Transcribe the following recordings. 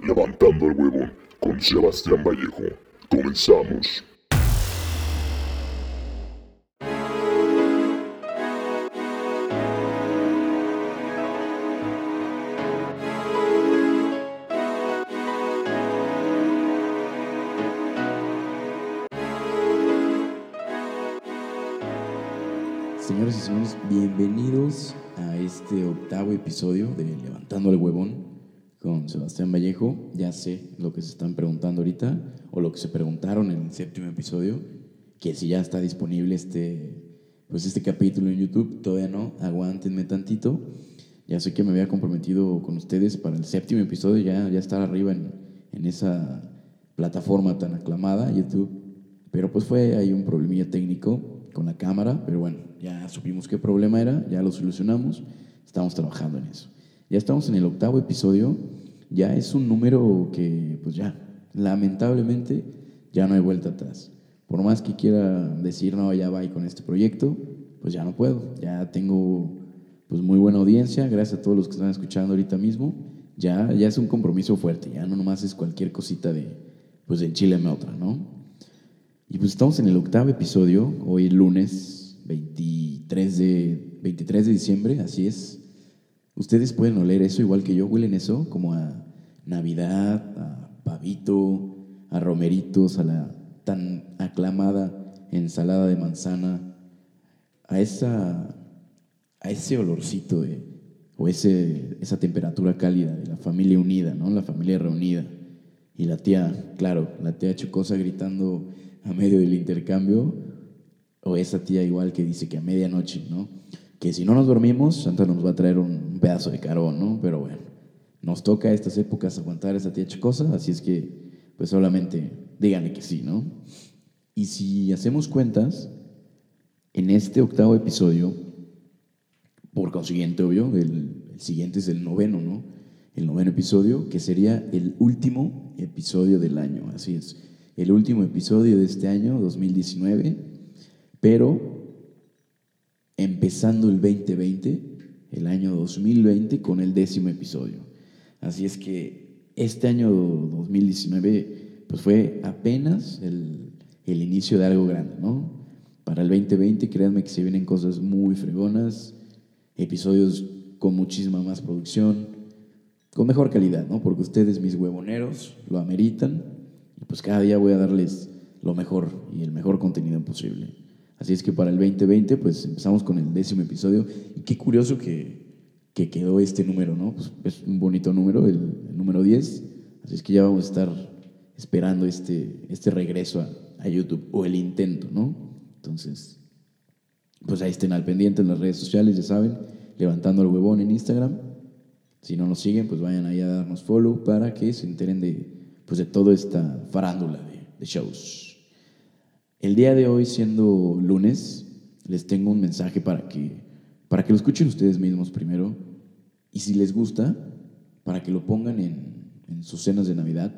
Levantando el Huevón con Sebastián Vallejo. Comenzamos. Señoras y señores, bienvenidos a este octavo episodio de Levantando el Huevón con Sebastián Vallejo. Ya sé lo que se están preguntando ahorita, o lo que se preguntaron en el séptimo episodio, que si ya está disponible este, pues este capítulo en YouTube, todavía no, aguántenme tantito. Ya sé que me había comprometido con ustedes para el séptimo episodio, ya, ya estar arriba en, en esa plataforma tan aclamada, YouTube. Pero pues fue ahí un problemilla técnico con la cámara, pero bueno, ya supimos qué problema era, ya lo solucionamos, estamos trabajando en eso. Ya estamos en el octavo episodio, ya es un número que pues ya, lamentablemente, ya no hay vuelta atrás. Por más que quiera decir, no, ya va con este proyecto, pues ya no puedo, ya tengo pues muy buena audiencia, gracias a todos los que están escuchando ahorita mismo, ya, ya es un compromiso fuerte, ya no nomás es cualquier cosita de, pues en Chile me otra, ¿no? Y pues estamos en el octavo episodio, hoy lunes 23 de, 23 de diciembre, así es. Ustedes pueden oler eso igual que yo, huelen eso como a Navidad, a pavito, a romeritos, a la tan aclamada ensalada de manzana, a, esa, a ese olorcito o ese, esa temperatura cálida de la familia unida, ¿no? La familia reunida. Y la tía, claro, la tía Chocosa gritando a medio del intercambio, o esa tía igual que dice que a medianoche, ¿no? Que si no nos dormimos, Santa nos va a traer un pedazo de carbón, ¿no? Pero bueno, nos toca a estas épocas aguantar esa tía Chocosa, así es que, pues solamente díganle que sí, ¿no? Y si hacemos cuentas, en este octavo episodio, por consiguiente, obvio, el, el siguiente es el noveno, ¿no? El noveno episodio, que sería el último episodio del año, así es el último episodio de este año, 2019, pero empezando el 2020, el año 2020, con el décimo episodio. Así es que este año 2019 pues fue apenas el, el inicio de algo grande, ¿no? Para el 2020, créanme que se vienen cosas muy fregonas, episodios con muchísima más producción, con mejor calidad, ¿no? Porque ustedes, mis huevoneros, lo ameritan pues cada día voy a darles lo mejor y el mejor contenido posible. Así es que para el 2020, pues empezamos con el décimo episodio. Y qué curioso que, que quedó este número, ¿no? Pues es un bonito número, el, número 10. Así es que ya vamos a estar esperando este, este regreso a, a YouTube, o el intento, ¿no? Entonces, pues ahí estén al pendiente en las redes sociales, ya saben, levantando el huevón en Instagram. Si no nos siguen, pues vayan ahí a darnos follow para que se enteren de, pues de toda esta farándula de, shows. El día de hoy, siendo lunes, les tengo un mensaje para que, para que lo escuchen ustedes mismos primero y si les gusta, para que lo pongan en, en sus cenas de Navidad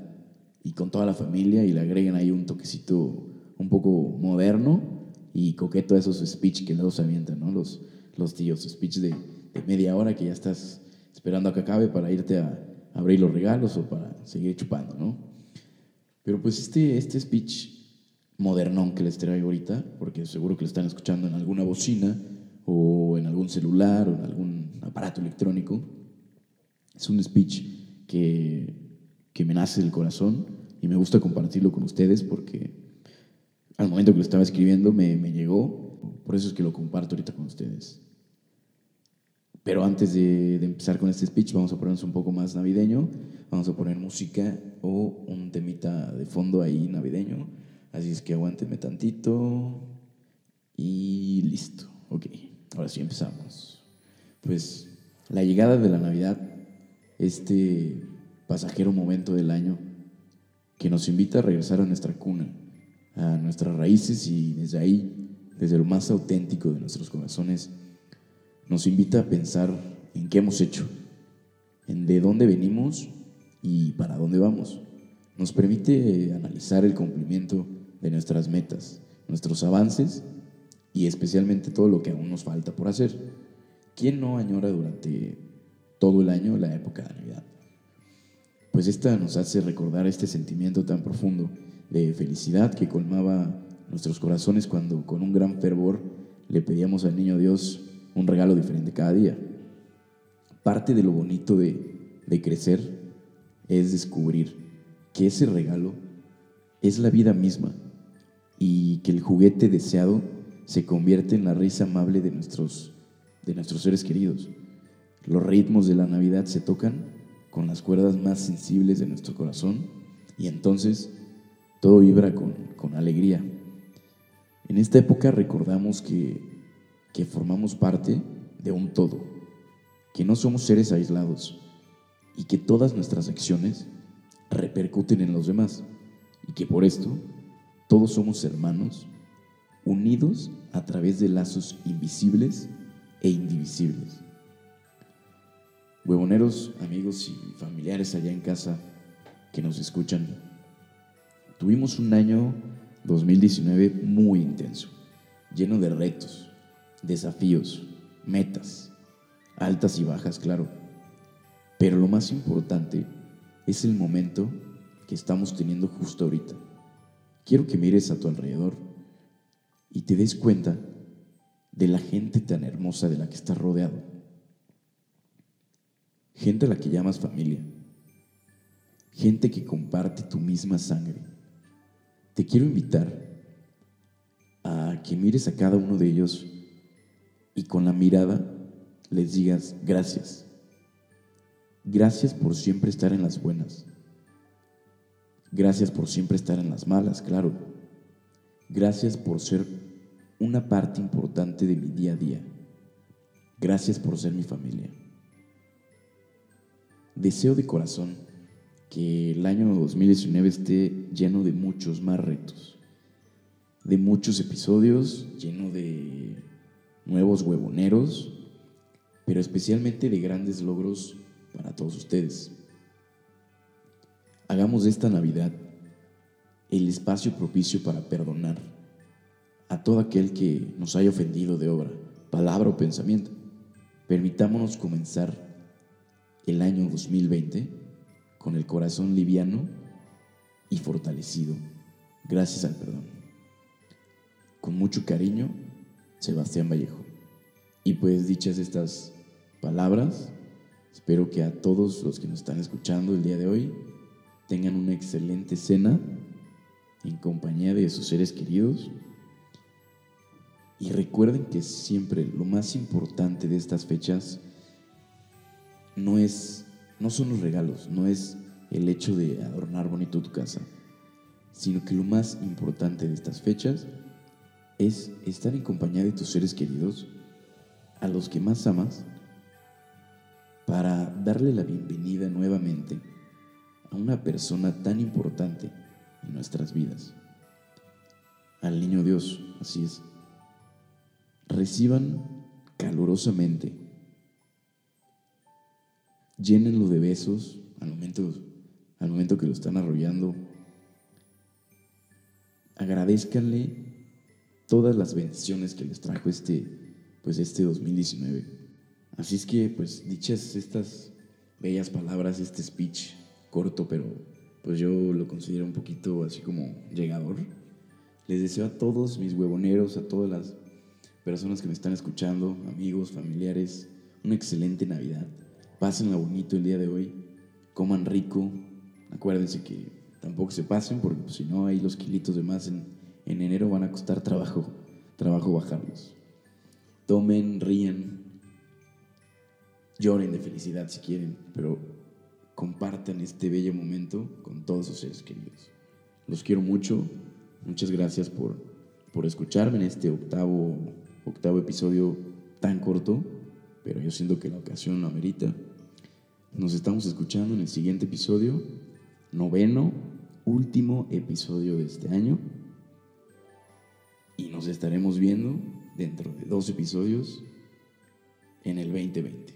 y con toda la familia y le agreguen ahí un toquecito un poco moderno y coqueto a esos speech que luego se avientan, ¿no? Los, los tíos, speech de, de media hora que ya estás esperando a que acabe para irte a, abrir los regalos o para seguir chupando, ¿no? Pero pues este, este speech modernón que les traigo ahorita, porque seguro que lo están escuchando en alguna bocina o en algún celular o en algún aparato electrónico, es un speech que, que me nace del corazón y me gusta compartirlo con ustedes porque al momento que lo estaba escribiendo me, me llegó, por eso es que lo comparto ahorita con ustedes. Pero antes de, de, empezar con este speech, vamos a ponernos un poco más navideño. Vamos a poner música o un temita de fondo ahí navideño. Así es que aguántenme tantito. Y listo. Ok, ahora sí empezamos. Pues la llegada de la Navidad, este pasajero momento del año que nos invita a regresar a nuestra cuna, a nuestras raíces y desde ahí, desde lo más auténtico de nuestros corazones, nos invita a pensar en qué hemos hecho, en de dónde venimos y para dónde vamos. Nos permite analizar el cumplimiento de nuestras metas, nuestros avances y especialmente todo lo que aún nos falta por hacer. ¿Quién no añora durante todo el año la época de Navidad? pues esta nos hace recordar este sentimiento tan profundo de felicidad que colmaba nuestros corazones cuando con un gran fervor le pedíamos al niño Dios un regalo diferente cada día. Parte de lo bonito de, de crecer es descubrir que ese regalo es la vida misma y que el juguete deseado se convierte en la risa amable de nuestros, de nuestros seres queridos. Los ritmos de la Navidad se tocan con las cuerdas más sensibles de nuestro corazón y entonces todo vibra con, con alegría. En esta época recordamos que, que formamos parte de un todo, que no somos seres aislados y que todas nuestras acciones repercuten en los demás y que por esto todos somos hermanos unidos a través de lazos invisibles e indivisibles. Huevoneros, amigos y familiares allá en casa que nos escuchan, tuvimos un año 2019 muy intenso, lleno de retos, desafíos, metas, altas y bajas, claro. Pero lo más importante es el momento que estamos teniendo justo ahorita. Quiero que mires a tu alrededor y te des cuenta de la gente tan hermosa de la que estás rodeado. Gente a la que llamas familia. Gente que comparte tu misma sangre. Te quiero invitar a que mires a cada uno de ellos y con la mirada les digas gracias. Gracias por siempre estar en las buenas. Gracias por siempre estar en las malas, claro. Gracias por ser una parte importante de mi día a día. Gracias por ser mi familia. Deseo de corazón que el año 2019 esté lleno de muchos más retos, de muchos episodios, lleno de nuevos huevoneros, pero especialmente de grandes logros para todos ustedes. Hagamos de esta Navidad el espacio propicio para perdonar a todo aquel que nos haya ofendido de obra, palabra o pensamiento. Permitámonos comenzar el año 2020 con el corazón liviano y fortalecido, gracias al perdón. Con mucho cariño, Sebastián Vallejo. Y pues dichas estas palabras, espero que a todos los que nos están escuchando el día de hoy tengan una excelente cena en compañía de sus seres queridos. Y recuerden que siempre lo más importante de estas fechas no es no son los regalos, no es el hecho de adornar bonito tu casa, sino que lo más importante de estas fechas es estar en compañía de tus seres queridos, a los que más amas, para darle la bienvenida nuevamente a una persona tan importante en nuestras vidas, al niño Dios, así es. Reciban calurosamente, llénenlo de besos al momento, al momento que lo están arrollando. Agradezcanle todas las bendiciones que les trajo este, pues este 2019. Así es que, pues, dichas estas bellas palabras, este speech corto, pero pues yo lo considero un poquito así como llegador. Les deseo a todos mis huevoneros, a todas las personas que me están escuchando, amigos, familiares, una excelente Navidad. Pásenla bonito el día de hoy, coman rico. Acuérdense que tampoco se pasen porque pues, si no, ahí los kilitos de más en, en enero van a costar trabajo, trabajo bajarlos. Tomen, ríen, lloren de felicidad si quieren, pero compartan este bello momento con todos sus seres queridos. Los quiero mucho. Muchas gracias por, por escucharme en este octavo, octavo episodio tan corto, pero yo siento que la ocasión lo amerita. Nos estamos escuchando en el siguiente episodio, noveno, último episodio de este año. Y nos estaremos viendo dentro de dos episodios en el 2020.